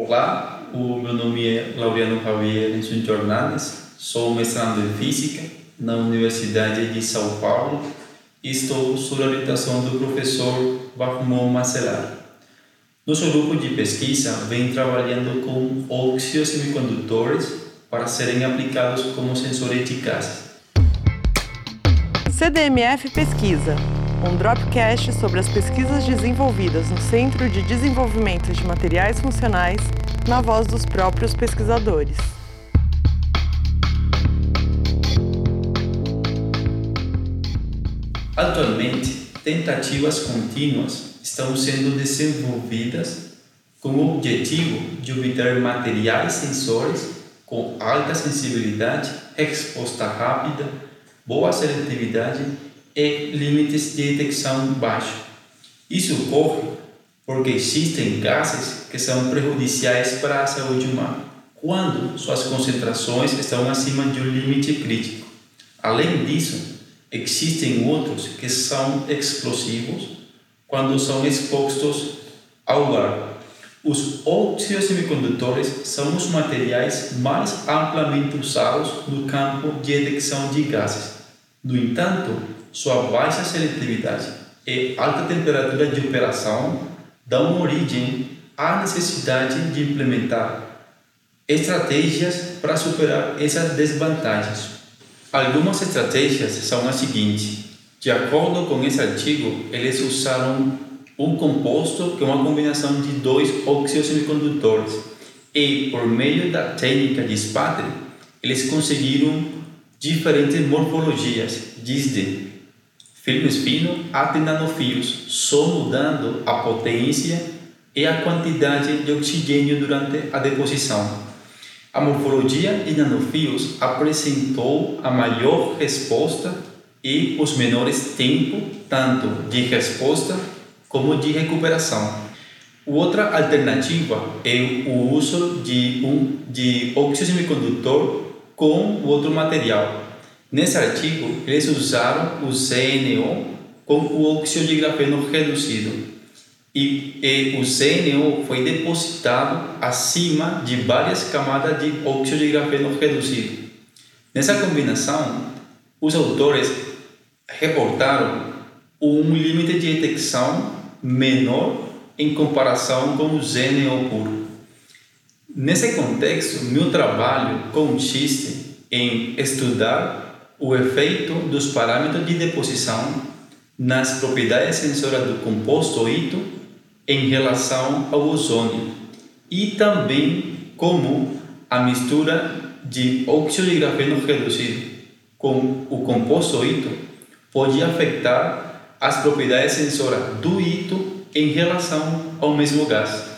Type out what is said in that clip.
Olá, o meu nome é Laureano Javier Jornales, sou mestrando em Física na Universidade de São Paulo e estou sob a orientação do professor Bahmon Macelar. Nosso grupo de pesquisa vem trabalhando com óxidos semicondutores para serem aplicados como sensores gases. CDMF Pesquisa, um Dropcast sobre as pesquisas desenvolvidas no Centro de Desenvolvimento de Materiais Funcionais, na voz dos próprios pesquisadores. Atualmente, tentativas contínuas estão sendo desenvolvidas com o objetivo de obter materiais sensores com alta sensibilidade, resposta rápida, boa seletividade e limites de detecção baixos. Isso ocorre porque existem gases que são prejudiciais para a saúde humana quando suas concentrações estão acima de um limite crítico. Além disso, existem outros que são explosivos quando são expostos ao ar. Os óxidos semicondutores são os materiais mais amplamente usados no campo de detecção de gases. No entanto, sua baixa seletividade e alta temperatura de operação dão origem à necessidade de implementar estratégias para superar essas desvantagens. Algumas estratégias são as seguintes: de acordo com esse artigo, eles usaram um composto que é uma combinação de dois óxidos semicondutores e, por meio da técnica de Spatter, eles conseguiram diferentes morfologias, desde filmes finos até nanofios, só mudando a potência e a quantidade de oxigênio durante a deposição. A morfologia de nanofios apresentou a maior resposta e os menores tempos, tanto de resposta como de recuperação. Outra alternativa é o uso de um de óxido semicondutor com outro material. Nesse artigo, eles usaram o CNO com o óxido de grafeno reduzido. E, e o CNO foi depositado acima de várias camadas de óxido de grafeno reduzido. Nessa combinação, os autores reportaram um limite de detecção menor em comparação com o GNO puro. Nesse contexto, meu trabalho consiste em estudar o efeito dos parâmetros de deposição nas propriedades sensoras do composto ITO em relação ao ozônio e também como a mistura de óxido de grafeno reduzido com o composto ITO pode afetar as propriedades sensoras do ito em relação ao mesmo gás.